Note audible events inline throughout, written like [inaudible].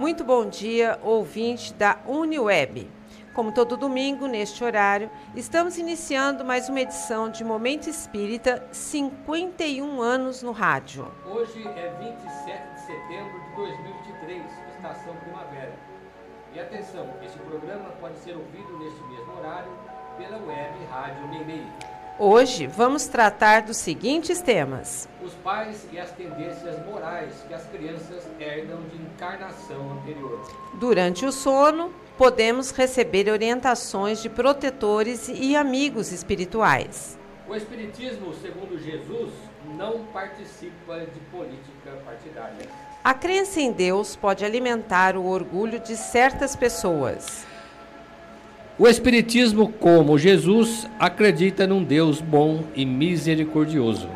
Muito bom dia, ouvinte da UniWeb. Como todo domingo, neste horário, estamos iniciando mais uma edição de Momento Espírita 51 anos no rádio. Hoje é 27 de setembro de 2023, estação primavera. E atenção, este programa pode ser ouvido neste mesmo horário pela web Rádio Mimei. Hoje vamos tratar dos seguintes temas: os pais e as tendências morais que as crianças herdam de encarnação anterior. Durante o sono, podemos receber orientações de protetores e amigos espirituais. O Espiritismo, segundo Jesus, não participa de política partidária. A crença em Deus pode alimentar o orgulho de certas pessoas. O Espiritismo, como Jesus, acredita num Deus bom e misericordioso.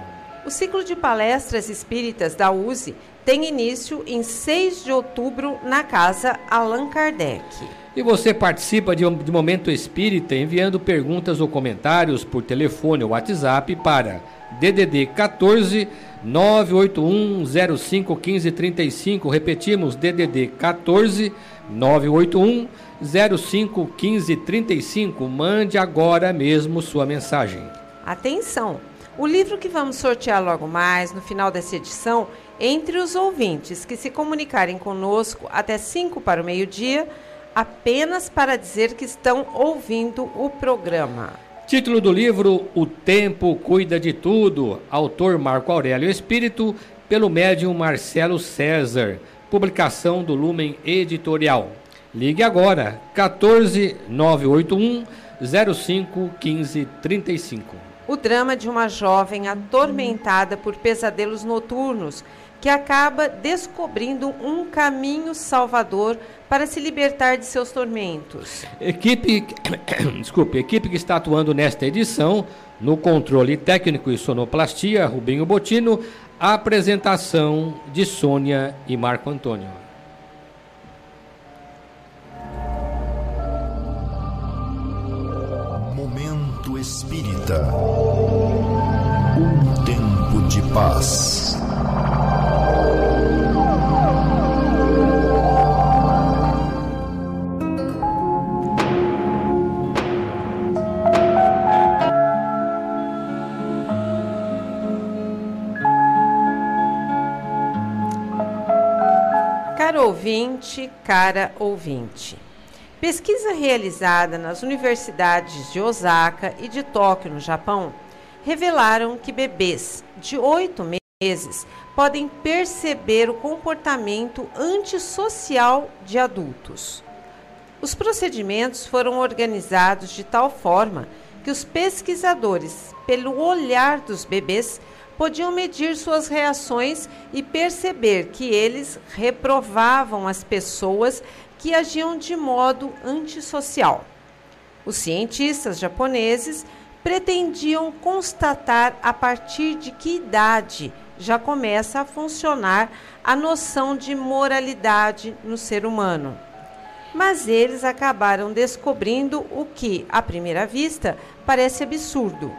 O ciclo de palestras espíritas da USE tem início em 6 de outubro na Casa Allan Kardec. E você participa de, um, de Momento Espírita enviando perguntas ou comentários por telefone ou WhatsApp para DDD 14 981 05 15 35. Repetimos, DDD 14 981 05 15 35. Mande agora mesmo sua mensagem. Atenção! O livro que vamos sortear logo mais, no final dessa edição, entre os ouvintes que se comunicarem conosco até 5 para o meio-dia, apenas para dizer que estão ouvindo o programa. Título do livro O Tempo Cuida de Tudo, autor Marco Aurélio Espírito, pelo médium Marcelo César, publicação do Lumen Editorial. Ligue agora, 14 981 05 15 35. O drama de uma jovem atormentada por pesadelos noturnos que acaba descobrindo um caminho salvador para se libertar de seus tormentos. Equipe, [coughs] desculpe, equipe que está atuando nesta edição, no controle técnico e sonoplastia, Rubinho Botino, a apresentação de Sônia e Marco Antônio. espírita. Um tempo de paz. Ouvinte, cara ouvinte. Pesquisa realizada nas universidades de Osaka e de Tóquio, no Japão, revelaram que bebês de oito meses podem perceber o comportamento antissocial de adultos. Os procedimentos foram organizados de tal forma que os pesquisadores, pelo olhar dos bebês, podiam medir suas reações e perceber que eles reprovavam as pessoas que agiam de modo antissocial. Os cientistas japoneses pretendiam constatar a partir de que idade já começa a funcionar a noção de moralidade no ser humano. Mas eles acabaram descobrindo o que, à primeira vista, parece absurdo.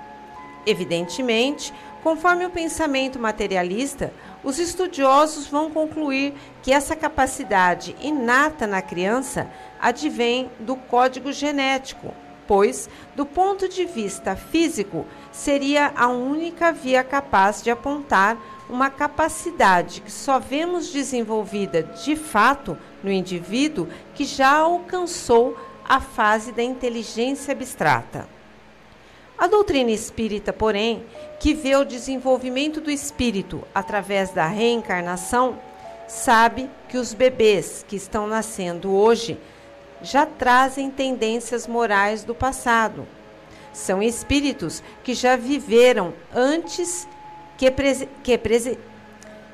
Evidentemente, conforme o pensamento materialista, os estudiosos vão concluir que essa capacidade inata na criança advém do código genético, pois, do ponto de vista físico, seria a única via capaz de apontar uma capacidade que só vemos desenvolvida de fato no indivíduo que já alcançou a fase da inteligência abstrata. A doutrina espírita, porém, que vê o desenvolvimento do espírito através da reencarnação, sabe que os bebês que estão nascendo hoje já trazem tendências morais do passado. São espíritos que já viveram antes que, prese que prese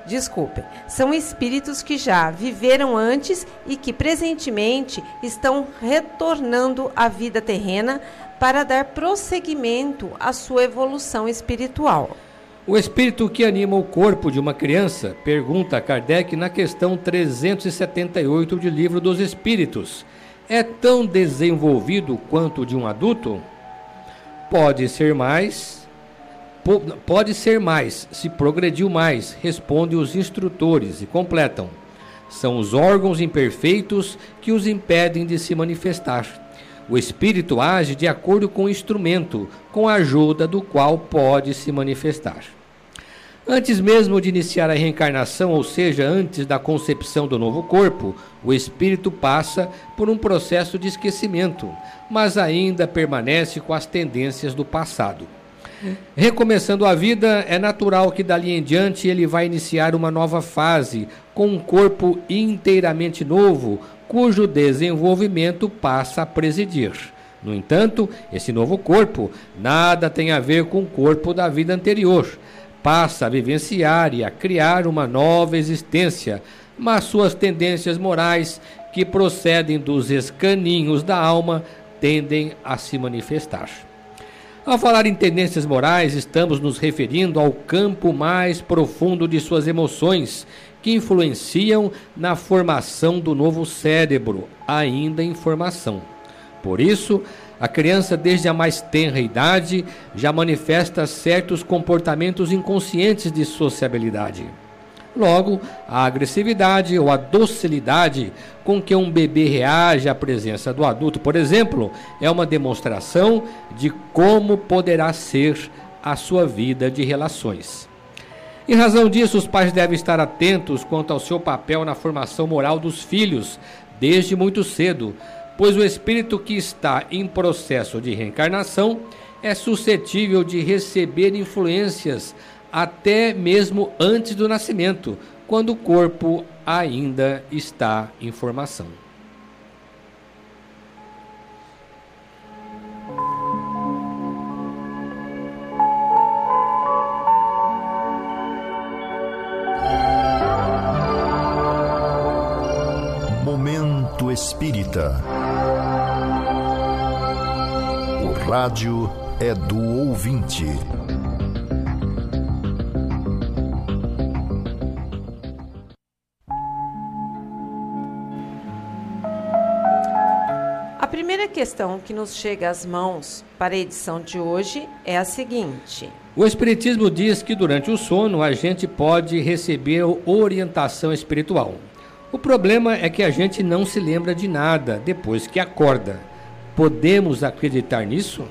Desculpem, são espíritos que já viveram antes e que presentemente estão retornando à vida terrena para dar prosseguimento à sua evolução espiritual. O espírito que anima o corpo de uma criança, pergunta Kardec na questão 378 do Livro dos Espíritos, é tão desenvolvido quanto de um adulto? Pode ser mais, pode ser mais, se progrediu mais, respondem os instrutores e completam. São os órgãos imperfeitos que os impedem de se manifestar. O espírito age de acordo com o instrumento, com a ajuda do qual pode se manifestar. Antes mesmo de iniciar a reencarnação, ou seja, antes da concepção do novo corpo, o espírito passa por um processo de esquecimento, mas ainda permanece com as tendências do passado. Recomeçando a vida, é natural que dali em diante ele vai iniciar uma nova fase, com um corpo inteiramente novo, cujo desenvolvimento passa a presidir. No entanto, esse novo corpo nada tem a ver com o corpo da vida anterior. Passa a vivenciar e a criar uma nova existência, mas suas tendências morais, que procedem dos escaninhos da alma, tendem a se manifestar. Ao falar em tendências morais, estamos nos referindo ao campo mais profundo de suas emoções, que influenciam na formação do novo cérebro, ainda em formação. Por isso, a criança, desde a mais tenra idade, já manifesta certos comportamentos inconscientes de sociabilidade. Logo, a agressividade ou a docilidade com que um bebê reage à presença do adulto, por exemplo, é uma demonstração de como poderá ser a sua vida de relações. Em razão disso, os pais devem estar atentos quanto ao seu papel na formação moral dos filhos, desde muito cedo, pois o espírito que está em processo de reencarnação é suscetível de receber influências até mesmo antes do nascimento, quando o corpo ainda está em formação. Momento Espírita. O rádio é do ouvinte. Questão que nos chega às mãos para a edição de hoje é a seguinte: O Espiritismo diz que durante o sono a gente pode receber orientação espiritual. O problema é que a gente não se lembra de nada depois que acorda. Podemos acreditar nisso?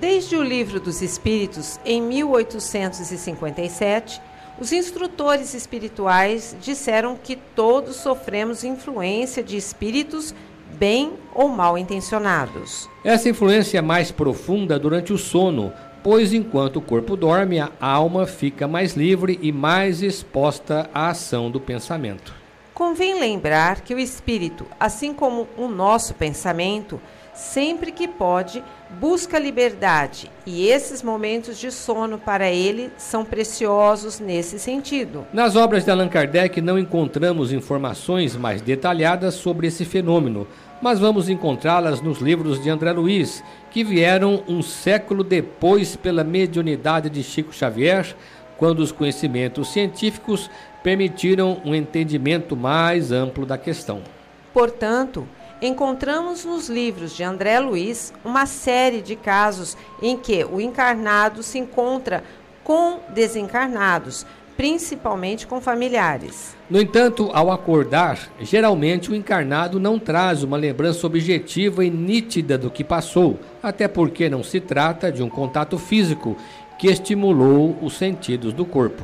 Desde o Livro dos Espíritos, em 1857, os instrutores espirituais disseram que todos sofremos influência de espíritos bem ou mal intencionados. Essa influência é mais profunda durante o sono, pois enquanto o corpo dorme, a alma fica mais livre e mais exposta à ação do pensamento. Convém lembrar que o espírito, assim como o nosso pensamento, sempre que pode, busca liberdade, e esses momentos de sono para ele são preciosos nesse sentido. Nas obras de Allan Kardec não encontramos informações mais detalhadas sobre esse fenômeno, mas vamos encontrá-las nos livros de André Luiz, que vieram um século depois pela mediunidade de Chico Xavier, quando os conhecimentos científicos permitiram um entendimento mais amplo da questão. Portanto, encontramos nos livros de André Luiz uma série de casos em que o encarnado se encontra com desencarnados, principalmente com familiares. No entanto, ao acordar, geralmente o encarnado não traz uma lembrança objetiva e nítida do que passou, até porque não se trata de um contato físico que estimulou os sentidos do corpo.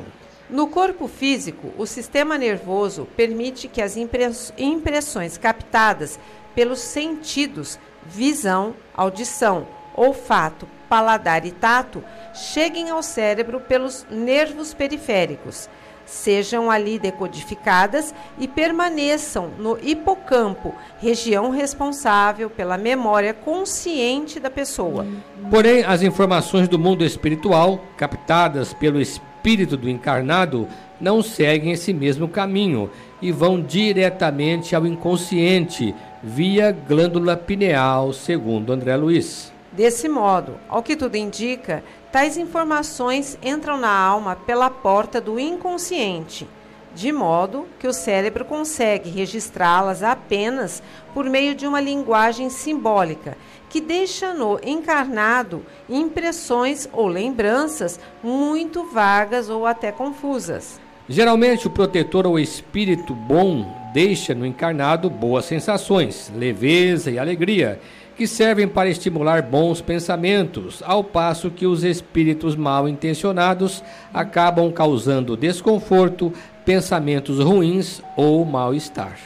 No corpo físico, o sistema nervoso permite que as impressões captadas pelos sentidos, visão, audição, olfato, paladar e tato, cheguem ao cérebro pelos nervos periféricos, sejam ali decodificadas e permaneçam no hipocampo, região responsável pela memória consciente da pessoa. Porém, as informações do mundo espiritual, captadas pelo espírito do encarnado, não seguem esse mesmo caminho e vão diretamente ao inconsciente via glândula pineal, segundo André Luiz. Desse modo, ao que tudo indica, tais informações entram na alma pela porta do inconsciente, de modo que o cérebro consegue registrá-las apenas por meio de uma linguagem simbólica, que deixa no encarnado impressões ou lembranças muito vagas ou até confusas. Geralmente, o protetor ou espírito bom deixa no encarnado boas sensações, leveza e alegria, que servem para estimular bons pensamentos, ao passo que os espíritos mal intencionados acabam causando desconforto, pensamentos ruins ou mal-estar.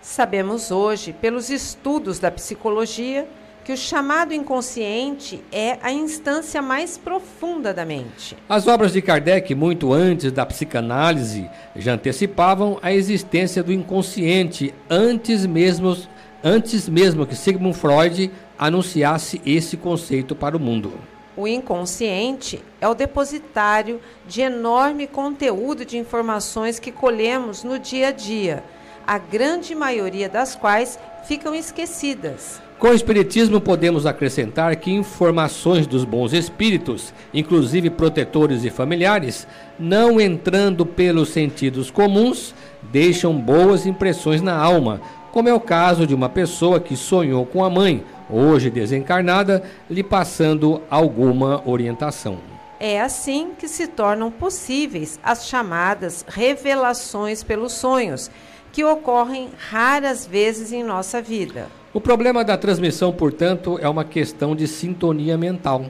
Sabemos hoje, pelos estudos da psicologia, que o chamado inconsciente é a instância mais profunda da mente. As obras de Kardec, muito antes da psicanálise, já antecipavam a existência do inconsciente antes mesmo, antes mesmo que Sigmund Freud anunciasse esse conceito para o mundo. O inconsciente é o depositário de enorme conteúdo de informações que colhemos no dia a dia, a grande maioria das quais ficam esquecidas. Com o Espiritismo, podemos acrescentar que informações dos bons espíritos, inclusive protetores e familiares, não entrando pelos sentidos comuns, deixam boas impressões na alma, como é o caso de uma pessoa que sonhou com a mãe, hoje desencarnada, lhe passando alguma orientação. É assim que se tornam possíveis as chamadas revelações pelos sonhos, que ocorrem raras vezes em nossa vida. O problema da transmissão, portanto, é uma questão de sintonia mental,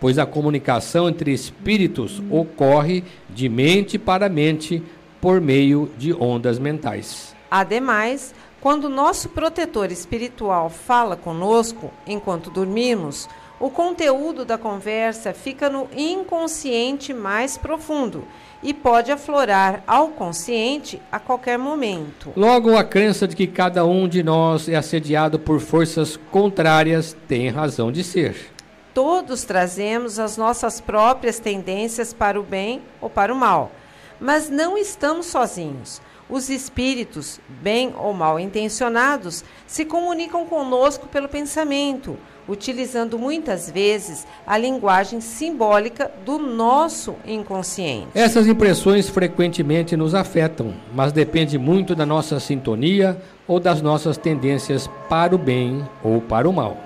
pois a comunicação entre espíritos ocorre de mente para mente por meio de ondas mentais. Ademais, quando nosso protetor espiritual fala conosco enquanto dormimos, o conteúdo da conversa fica no inconsciente mais profundo e pode aflorar ao consciente a qualquer momento. Logo, a crença de que cada um de nós é assediado por forças contrárias tem razão de ser. Todos trazemos as nossas próprias tendências para o bem ou para o mal, mas não estamos sozinhos. Os espíritos, bem ou mal intencionados, se comunicam conosco pelo pensamento utilizando muitas vezes a linguagem simbólica do nosso inconsciente. Essas impressões frequentemente nos afetam, mas depende muito da nossa sintonia ou das nossas tendências para o bem ou para o mal.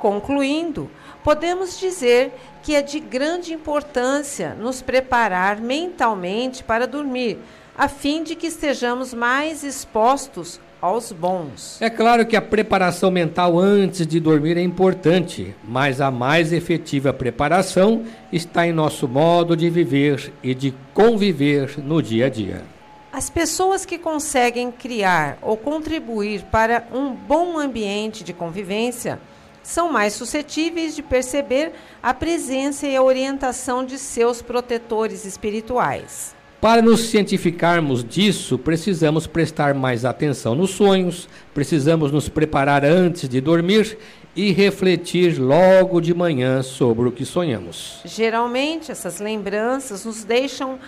Concluindo, podemos dizer que é de grande importância nos preparar mentalmente para dormir, a fim de que estejamos mais expostos aos bons. É claro que a preparação mental antes de dormir é importante, mas a mais efetiva preparação está em nosso modo de viver e de conviver no dia a dia. As pessoas que conseguem criar ou contribuir para um bom ambiente de convivência são mais suscetíveis de perceber a presença e a orientação de seus protetores espirituais. Para nos cientificarmos disso, precisamos prestar mais atenção nos sonhos, precisamos nos preparar antes de dormir e refletir logo de manhã sobre o que sonhamos. Geralmente, essas lembranças nos deixam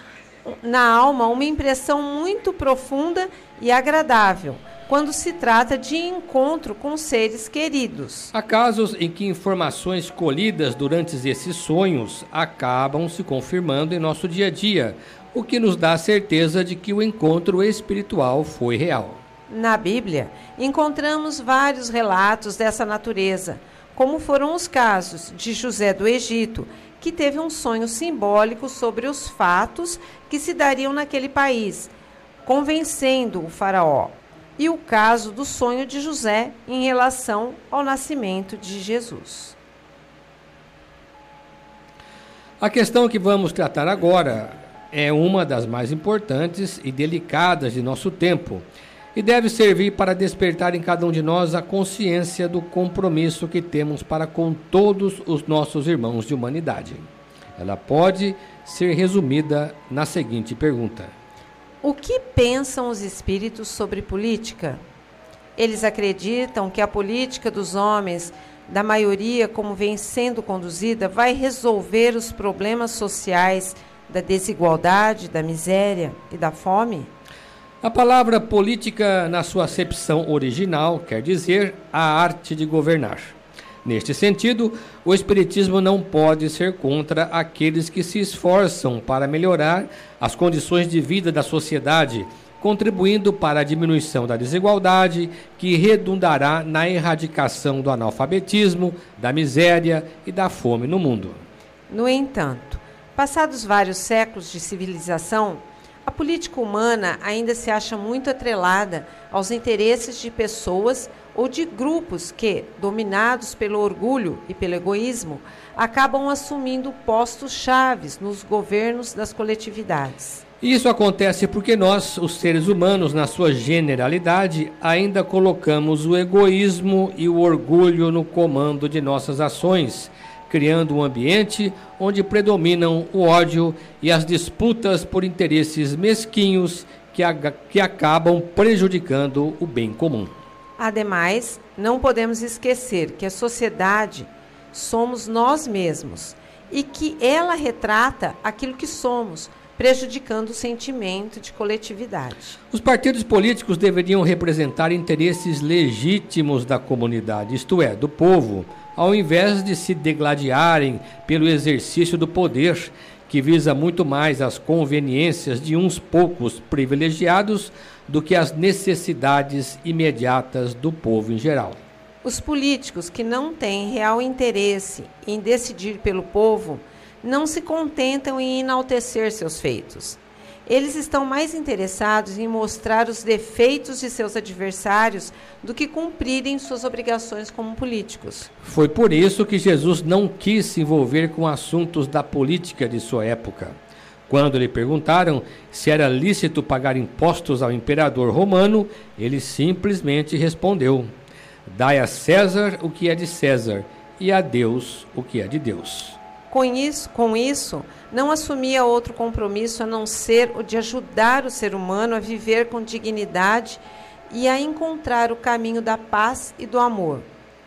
na alma uma impressão muito profunda e agradável quando se trata de encontro com seres queridos. Há casos em que informações colhidas durante esses sonhos acabam se confirmando em nosso dia a dia, o que nos dá a certeza de que o encontro espiritual foi real. Na Bíblia, encontramos vários relatos dessa natureza, como foram os casos de José do Egito, que teve um sonho simbólico sobre os fatos que se dariam naquele país, convencendo o Faraó, e o caso do sonho de José em relação ao nascimento de Jesus. A questão que vamos tratar agora é uma das mais importantes e delicadas de nosso tempo e deve servir para despertar em cada um de nós a consciência do compromisso que temos para com todos os nossos irmãos de humanidade. Ela pode ser resumida na seguinte pergunta: O que pensam os espíritos sobre política? Eles acreditam que a política dos homens, da maioria como vem sendo conduzida, vai resolver os problemas sociais da desigualdade, da miséria e da fome? A palavra política, na sua acepção original, quer dizer a arte de governar. Neste sentido, o Espiritismo não pode ser contra aqueles que se esforçam para melhorar as condições de vida da sociedade, contribuindo para a diminuição da desigualdade, que redundará na erradicação do analfabetismo, da miséria e da fome no mundo. No entanto, Passados vários séculos de civilização, A política humana ainda se acha muito atrelada aos interesses de pessoas ou de grupos que, dominados pelo orgulho e pelo egoísmo, acabam assumindo postos chaves nos governos das coletividades. Isso acontece porque nós, os seres humanos, na sua generalidade, ainda colocamos o egoísmo e o orgulho no comando de nossas ações, criando um ambiente onde predominam o ódio e as disputas por interesses mesquinhos que, que acabam prejudicando o bem comum. Ademais, não podemos esquecer que a sociedade somos nós mesmos e que ela retrata aquilo que somos prejudicando o sentimento de coletividade. Os partidos políticos deveriam representar interesses legítimos da comunidade, isto é, do povo, ao invés de se degladiarem pelo exercício do poder, que visa muito mais as conveniências de uns poucos privilegiados do que as necessidades imediatas do povo em geral. Os políticos que não têm real interesse em decidir pelo povo não se contentam em enaltecer seus feitos. Eles estão mais interessados em mostrar os defeitos de seus adversários do que cumprirem suas obrigações como políticos. Foi por isso que Jesus não quis se envolver com assuntos da política de sua época. Quando lhe perguntaram se era lícito pagar impostos ao imperador romano, ele simplesmente respondeu: Dai a César o que é de César e a Deus o que é de Deus. Com isso, com isso, não assumia outro compromisso a não ser o de ajudar o ser humano a viver com dignidade e a encontrar o caminho da paz e do amor,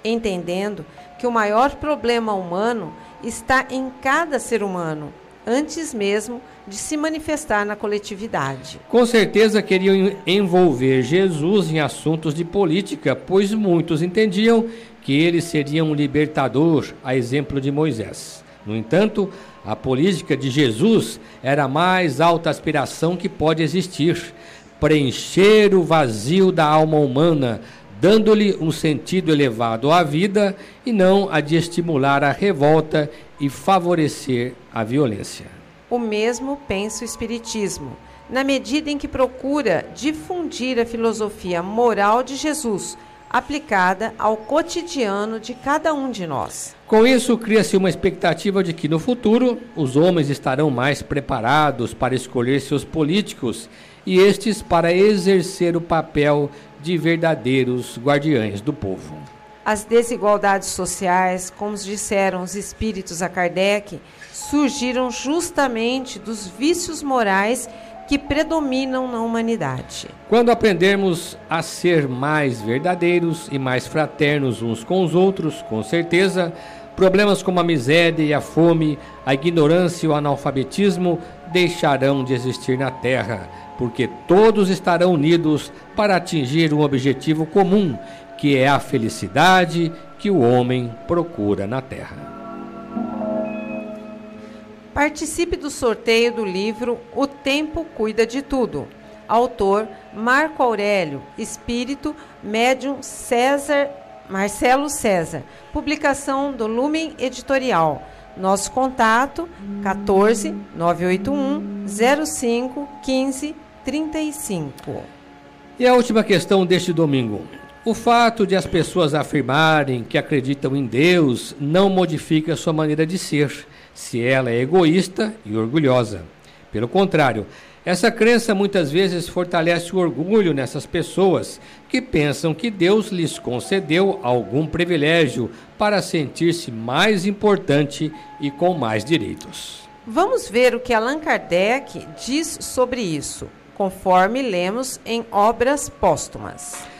entendendo que o maior problema humano está em cada ser humano, antes mesmo de se manifestar na coletividade. Com certeza queriam envolver Jesus em assuntos de política, pois muitos entendiam que ele seria um libertador, a exemplo de Moisés. No entanto, a política de Jesus era a mais alta aspiração que pode existir preencher o vazio da alma humana, dando-lhe um sentido elevado à vida e não a de estimular a revolta e favorecer a violência. O mesmo pensa o Espiritismo, na medida em que procura difundir a filosofia moral de Jesus aplicada ao cotidiano de cada um de nós. Com isso, cria-se uma expectativa de que no futuro os homens estarão mais preparados para escolher seus políticos e estes para exercer o papel de verdadeiros guardiães do povo. As desigualdades sociais, como disseram os espíritos a Kardec, surgiram justamente dos vícios morais que predominam na humanidade. Quando aprendermos a ser mais verdadeiros e mais fraternos uns com os outros, com certeza, problemas como a miséria e a fome, a ignorância e o analfabetismo deixarão de existir na Terra, porque todos estarão unidos para atingir um objetivo comum, que é a felicidade que o homem procura na Terra. Participe do sorteio do livro O Tempo Cuida de Tudo. Autor Marco Aurélio, Espírito, médium César Marcelo César. Publicação do Lumen Editorial. Nosso contato 14 981 05 15 35. E a última questão deste domingo. O fato de as pessoas afirmarem que acreditam em Deus não modifica sua maneira de ser se ela é egoísta e orgulhosa. Pelo contrário, essa crença muitas vezes fortalece o orgulho nessas pessoas que pensam que Deus lhes concedeu algum privilégio para sentir-se mais importante e com mais direitos. Vamos ver o que Allan Kardec diz sobre isso, conforme lemos em Obras Póstumas.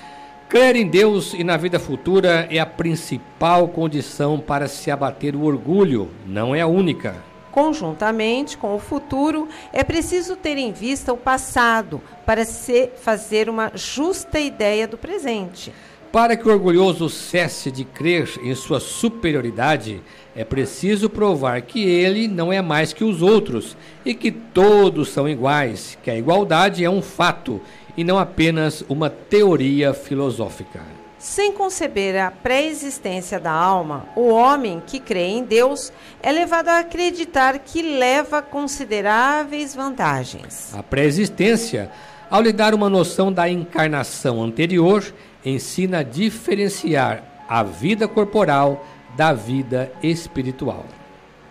Crer em Deus e na vida futura é a principal condição para se abater o orgulho, não é a única. Conjuntamente com o futuro, é preciso ter em vista o passado para se fazer uma justa ideia do presente. Para que o orgulhoso cesse de crer em sua superioridade, é preciso provar que ele não é mais que os outros e que todos são iguais, que a igualdade é um fato e não apenas uma teoria filosófica. Sem conceber a pré-existência da alma, o homem que crê em Deus é levado a acreditar que leva consideráveis vantagens. A pré-existência, ao lhe dar uma noção da encarnação anterior, ensina a diferenciar a vida corporal da vida espiritual.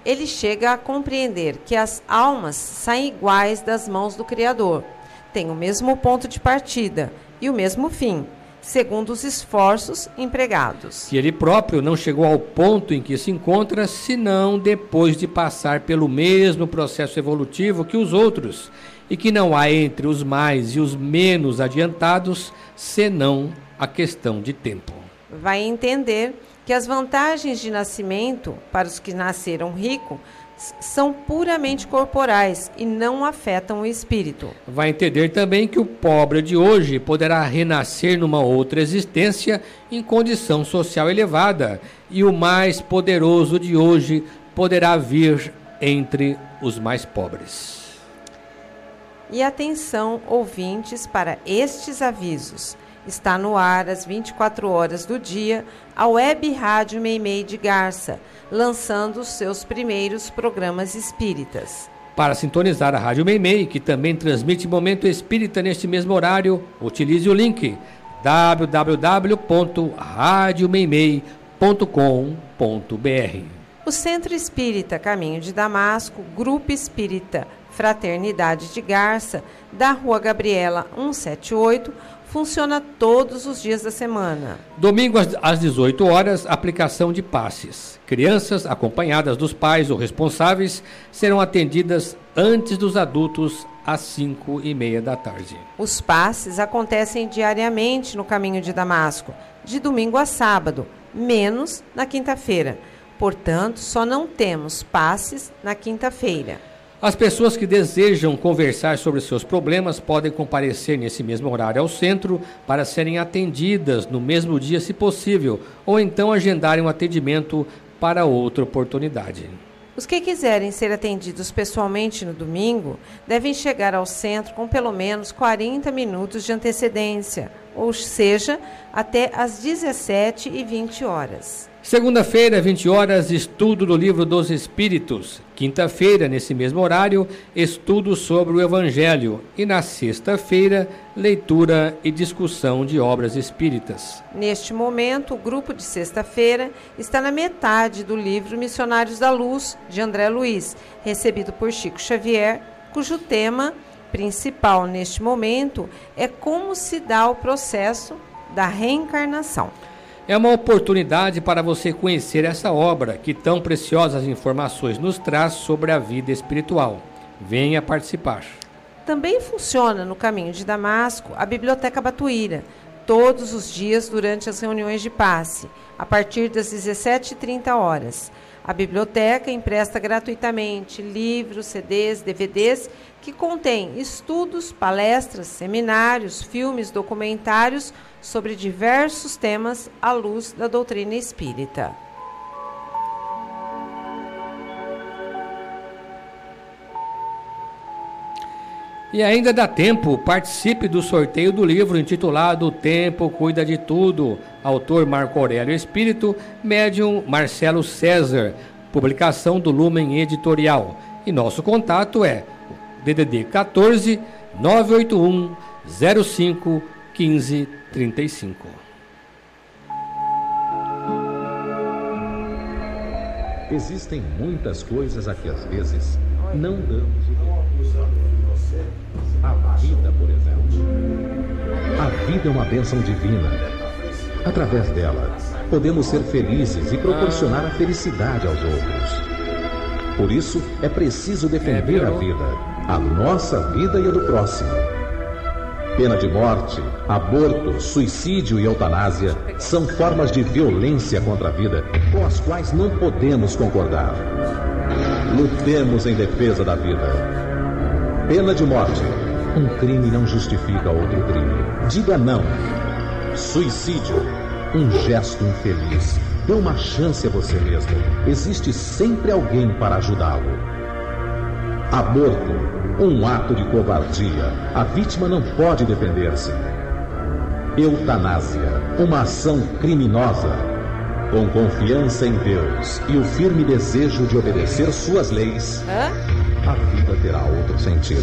Ele chega a compreender que as almas saem iguais das mãos do Criador, têm o mesmo ponto de partida e o mesmo fim segundo os esforços empregados. Que ele próprio não chegou ao ponto em que se encontra, senão depois de passar pelo mesmo processo evolutivo que os outros, e que não há entre os mais e os menos adiantados, senão a questão de tempo. Vai entender que as vantagens de nascimento para os que nasceram ricos são puramente corporais e não afetam o espírito. Vai entender também que o pobre de hoje poderá renascer numa outra existência em condição social elevada e o mais poderoso de hoje poderá vir entre os mais pobres. E atenção, ouvintes, para estes avisos. Está no ar às 24 horas do dia a Web Rádio Meimei de Garça lançando seus primeiros programas espíritas. Para sintonizar a Rádio Meimei, que também transmite Momento Espírita neste mesmo horário, utilize o link www.radiomeimei.com.br. O Centro Espírita Caminho de Damasco, Grupo Espírita Fraternidade de Garça, da Rua Gabriela 178, funciona todos os dias da semana. Domingo às 18 horas, aplicação de passes. Crianças acompanhadas dos pais ou responsáveis serão atendidas antes dos adultos às 5 e meia da tarde. Os passes acontecem diariamente no caminho de Damasco, de domingo a sábado, menos na quinta-feira. Portanto, só não temos passes na quinta-feira. As pessoas que desejam conversar sobre seus problemas podem comparecer nesse mesmo horário ao centro para serem atendidas no mesmo dia, se possível, ou então agendarem um atendimento para outra oportunidade. Os que quiserem ser atendidos pessoalmente no domingo devem chegar ao centro com pelo menos 40 minutos de antecedência, ou seja, até às 17 e 20 horas. Segunda-feira, 20 horas, estudo do Livro dos Espíritos. Quinta-feira, nesse mesmo horário, estudo sobre o Evangelho. E na sexta-feira, leitura e discussão de obras espíritas. Neste momento, o grupo de sexta-feira está na metade do livro Missionários da Luz, de André Luiz, recebido por Chico Xavier, cujo tema principal neste momento é como se dá o processo da reencarnação. É uma oportunidade para você conhecer essa obra que tão preciosas informações nos traz sobre a vida espiritual. Venha participar. Também funciona no caminho de Damasco a Biblioteca Batuíra, todos os dias durante as reuniões de passe, a partir das 17h30 horas. A biblioteca empresta gratuitamente livros, CDs, DVDs que contêm estudos, palestras, seminários, filmes, documentários sobre diversos temas à luz da doutrina espírita. E ainda dá tempo, participe do sorteio do livro intitulado O Tempo Cuida de Tudo, autor Marco Aurélio Espírito, médium Marcelo César, publicação do Lumen Editorial. E nosso contato é DDD 14 981 05 15 35. Existem muitas coisas a que às vezes não damos A vida, por exemplo. A vida é uma bênção divina. Através dela, podemos ser felizes e proporcionar a felicidade aos outros. Por isso, é preciso defender a vida, a nossa vida e a do próximo Pena de morte, aborto, suicídio e eutanásia são formas de violência contra a vida com as quais não podemos concordar. Lutemos em defesa da vida. Pena de morte. Um crime não justifica outro crime. Diga não. Suicídio. Um gesto infeliz. Dê uma chance a você mesmo. Existe sempre alguém para ajudá-lo. Aborto um ato de covardia. A vítima não pode defender-se. Eutanásia, uma ação criminosa. Com confiança em Deus e o firme desejo de obedecer suas leis, Hã? A vida terá outro sentido.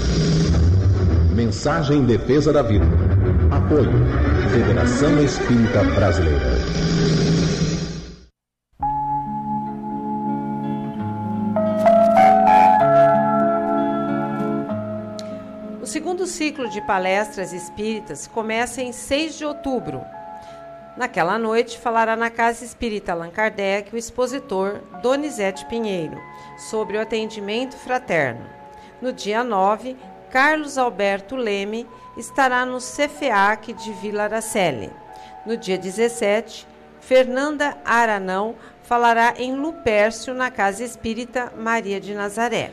Mensagem em defesa da vida. Apoio. Federação Espírita Brasileira. O segundo ciclo de palestras espíritas começa em 6 de outubro. Naquela noite, falará na Casa Espírita Allan Kardec o expositor Donizete Pinheiro sobre o atendimento fraterno. No dia 9, Carlos Alberto Leme estará no CFEAC de Vila Araceli. No dia 17, Fernanda Aranão falará em Lupércio na Casa Espírita Maria de Nazaré.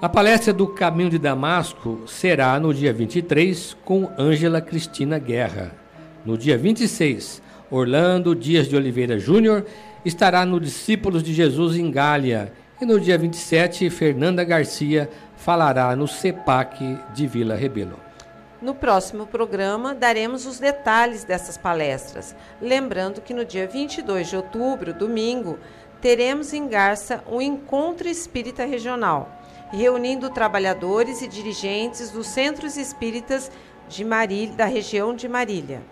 A palestra do Caminho de Damasco será no dia 23 com Ângela Cristina Guerra. No dia 26, Orlando Dias de Oliveira Júnior estará no Discípulos de Jesus em Gália. E no dia 27, Fernanda Garcia falará no CEPAC de Vila Rebelo. No próximo programa, daremos os detalhes dessas palestras. Lembrando que no dia 22 de outubro, domingo, teremos em Garça um encontro espírita regional, reunindo trabalhadores e dirigentes dos centros espíritas de Marília, da região de Marília.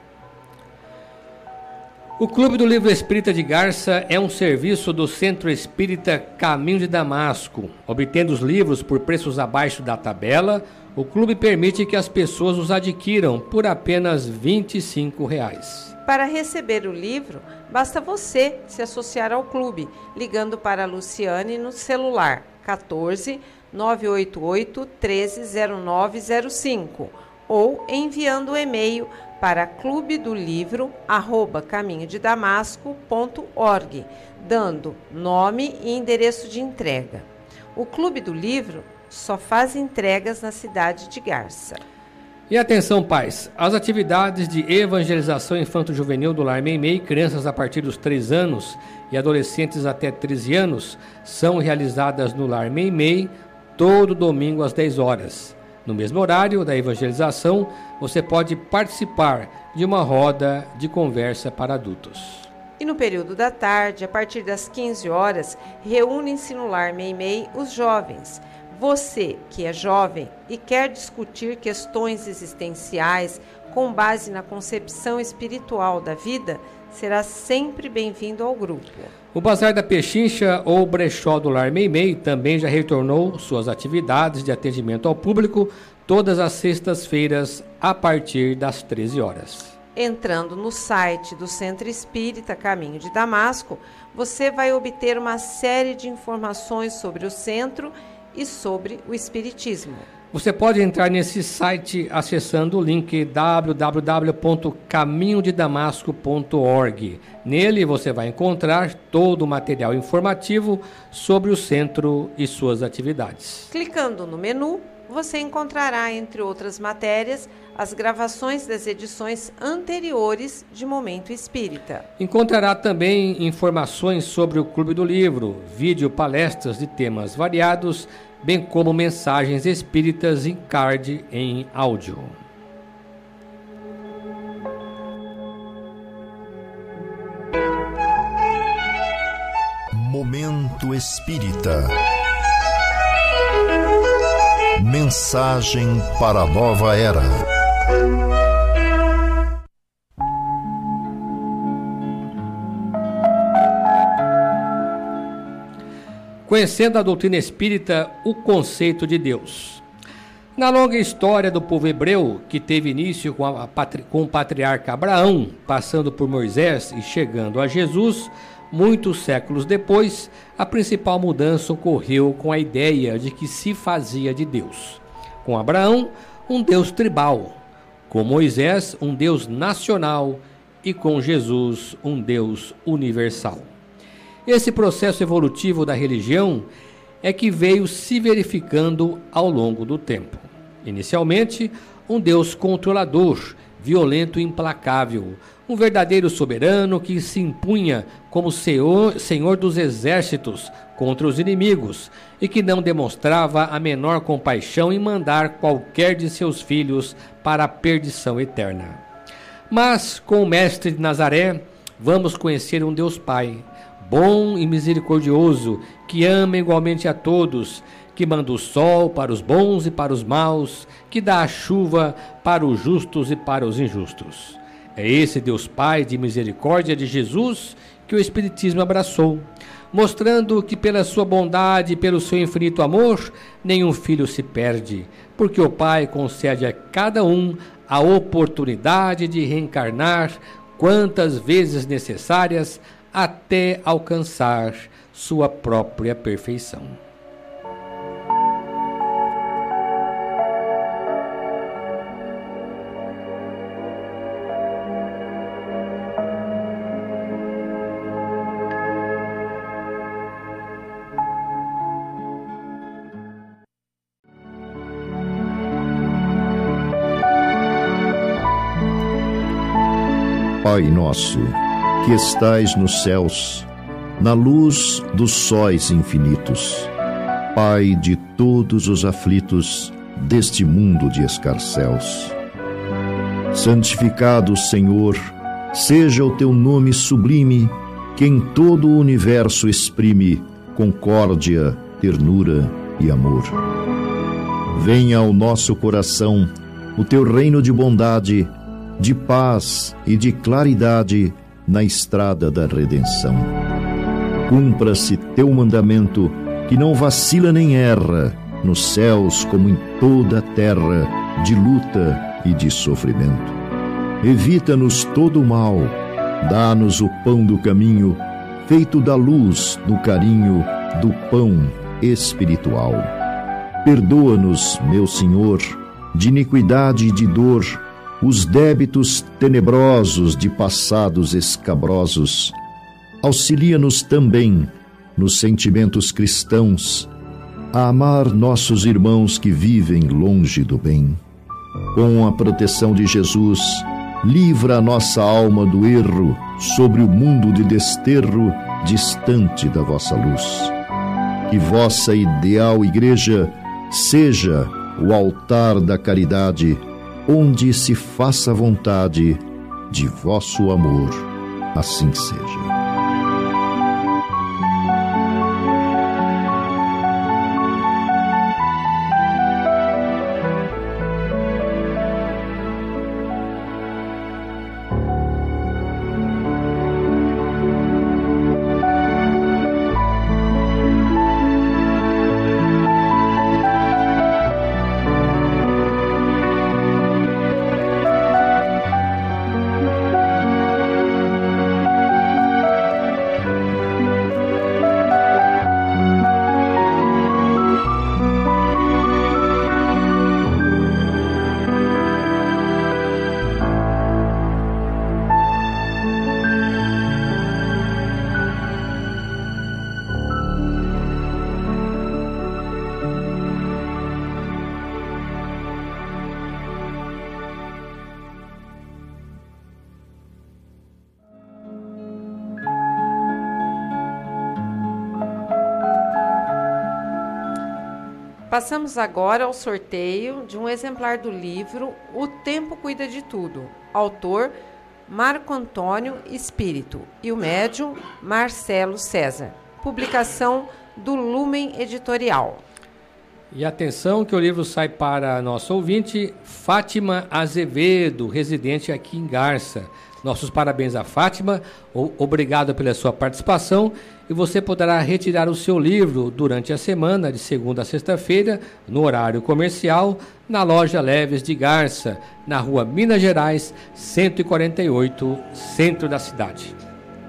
O Clube do Livro Espírita de Garça é um serviço do Centro Espírita Caminho de Damasco. Obtendo os livros por preços abaixo da tabela, o clube permite que as pessoas os adquiram por apenas 25 reais. Para receber o livro, basta você se associar ao clube, ligando para a Luciane no celular 14 988 130905 ou enviando o e-mail para clube do livro arroba caminhodedamasco.org, dando nome e endereço de entrega. O Clube do Livro só faz entregas na cidade de Garça. E atenção, pais! As atividades de evangelização infanto-juvenil do Lar Meimei, crianças a partir dos 3 anos e adolescentes até 13 anos, são realizadas no Lar Meimei todo domingo às 10 horas. No mesmo horário da evangelização, você pode participar de uma roda de conversa para adultos. E no período da tarde, a partir das 15 horas, reúnem-se no Lar Meimei os jovens. Você que é jovem e quer discutir questões existenciais com base na concepção espiritual da vida, será sempre bem-vindo ao grupo. O Bazar da Pechincha ou Brechó do Lar Meimei também já retornou suas atividades de atendimento ao público todas as sextas-feiras a partir das 13 horas. Entrando no site do Centro Espírita Caminho de Damasco, você vai obter uma série de informações sobre o centro e sobre o Espiritismo. Você pode entrar nesse site acessando o link www.caminhodedamasco.org. Nele você vai encontrar todo o material informativo sobre o centro e suas atividades. Clicando no menu, você encontrará, entre outras matérias, as gravações das edições anteriores de Momento Espírita. Encontrará também informações sobre o Clube do Livro, vídeo palestras de temas variados, bem como mensagens espíritas em card em áudio. Momento Espírita. Mensagem para a nova era. Conhecendo a doutrina espírita, o conceito de Deus. Na longa história do povo hebreu, que teve início com, a, com o patriarca Abraão, passando por Moisés e chegando a Jesus, muitos séculos depois, a principal mudança ocorreu com a ideia de que se fazia de Deus. Com Abraão, um Deus tribal, com Moisés, um Deus nacional e com Jesus, um Deus universal. Esse processo evolutivo da religião é que veio se verificando ao longo do tempo. Inicialmente, um Deus controlador, violento e implacável, um verdadeiro soberano que se impunha como senhor, senhor dos exércitos contra os inimigos e que não demonstrava a menor compaixão em mandar qualquer de seus filhos para a perdição eterna. Mas com o Mestre de Nazaré, vamos conhecer um Deus Pai, bom e misericordioso, que ama igualmente a todos, que manda o sol para os bons e para os maus, que dá a chuva para os justos e para os injustos. É esse Deus Pai de misericórdia de Jesus que o Espiritismo abraçou, mostrando que pela sua bondade e pelo seu infinito amor, nenhum filho se perde, porque o Pai concede a cada um a oportunidade de reencarnar quantas vezes necessárias até alcançar sua própria perfeição. Pai nosso, que estais nos céus, na luz dos sóis infinitos, Pai de todos os aflitos deste mundo de escarcéus. Santificado, Senhor, seja o teu nome sublime, que em todo o universo exprime concórdia, ternura e amor. Venha ao nosso coração o teu reino de bondade de paz e de claridade na estrada da redenção. Cumpra-se teu mandamento, que não vacila nem erra, nos céus como em toda a terra, de luta e de sofrimento. Evita-nos todo o mal, dá-nos o pão do caminho, feito da luz, do carinho, do pão espiritual. Perdoa-nos, meu Senhor, de iniquidade e de dor, os débitos tenebrosos de passados escabrosos. Auxilia-nos também nos sentimentos cristãos a amar nossos irmãos que vivem longe do bem. Com a proteção de Jesus, livra a nossa alma do erro sobre o mundo de desterro distante da vossa luz. Que vossa ideal igreja seja o altar da caridade onde se faça vontade de vosso amor, assim seja. Passamos agora ao sorteio de um exemplar do livro O Tempo Cuida de Tudo, autor Marco Antônio Espírito e o médium Marcelo César. Publicação do Lumen Editorial. E atenção que o livro sai para nosso ouvinte Fátima Azevedo, residente aqui em Garça. Nossos parabéns a Fátima, obrigado pela sua participação e você poderá retirar o seu livro durante a semana, de segunda a sexta-feira, no horário comercial, na loja Leves de Garça, na rua Minas Gerais, 148, centro da cidade.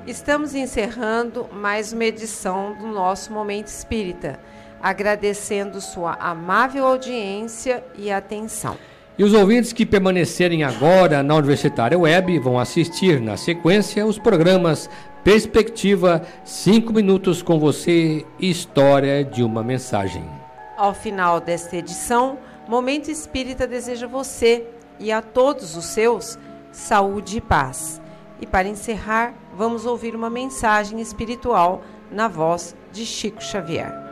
Estamos encerrando mais uma edição do nosso Momento Espírita, agradecendo sua amável audiência e atenção. E os ouvintes que permanecerem agora na Universitária Web vão assistir na sequência os programas Perspectiva, 5 minutos com você, História de uma Mensagem. Ao final desta edição, Momento Espírita deseja você e a todos os seus saúde e paz. E para encerrar, vamos ouvir uma mensagem espiritual na voz de Chico Xavier.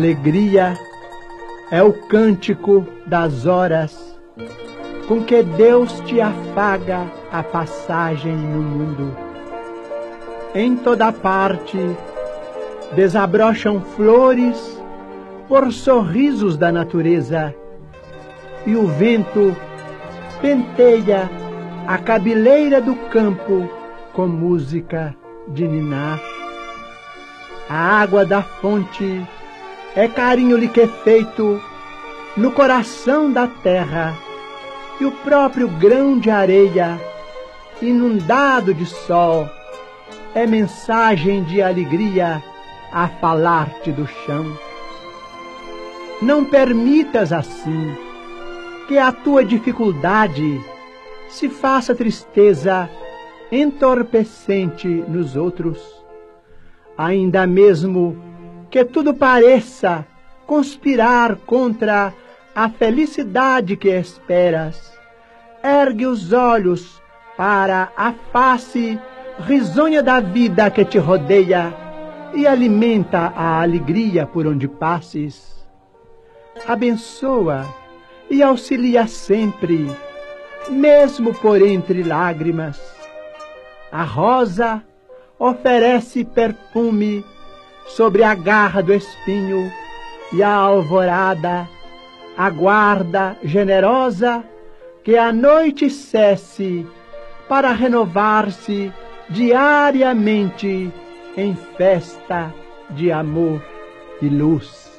Alegria é o cântico das horas com que Deus te afaga a passagem no mundo. Em toda parte desabrocham flores por sorrisos da natureza e o vento penteia a cabeleira do campo com música de ninar. A água da fonte é carinho liquefeito no coração da terra e o próprio grão de areia, inundado de sol, é mensagem de alegria a falar-te do chão. Não permitas assim que a tua dificuldade se faça tristeza entorpecente nos outros. Ainda mesmo que tudo pareça conspirar contra a felicidade que esperas, ergue os olhos para a face risonha da vida que te rodeia e alimenta a alegria por onde passes. Abençoa e auxilia sempre, mesmo por entre lágrimas. A rosa oferece perfume sobre a garra do espinho e a alvorada aguarda generosa que a noite cesse para renovar-se diariamente em festa de amor e luz.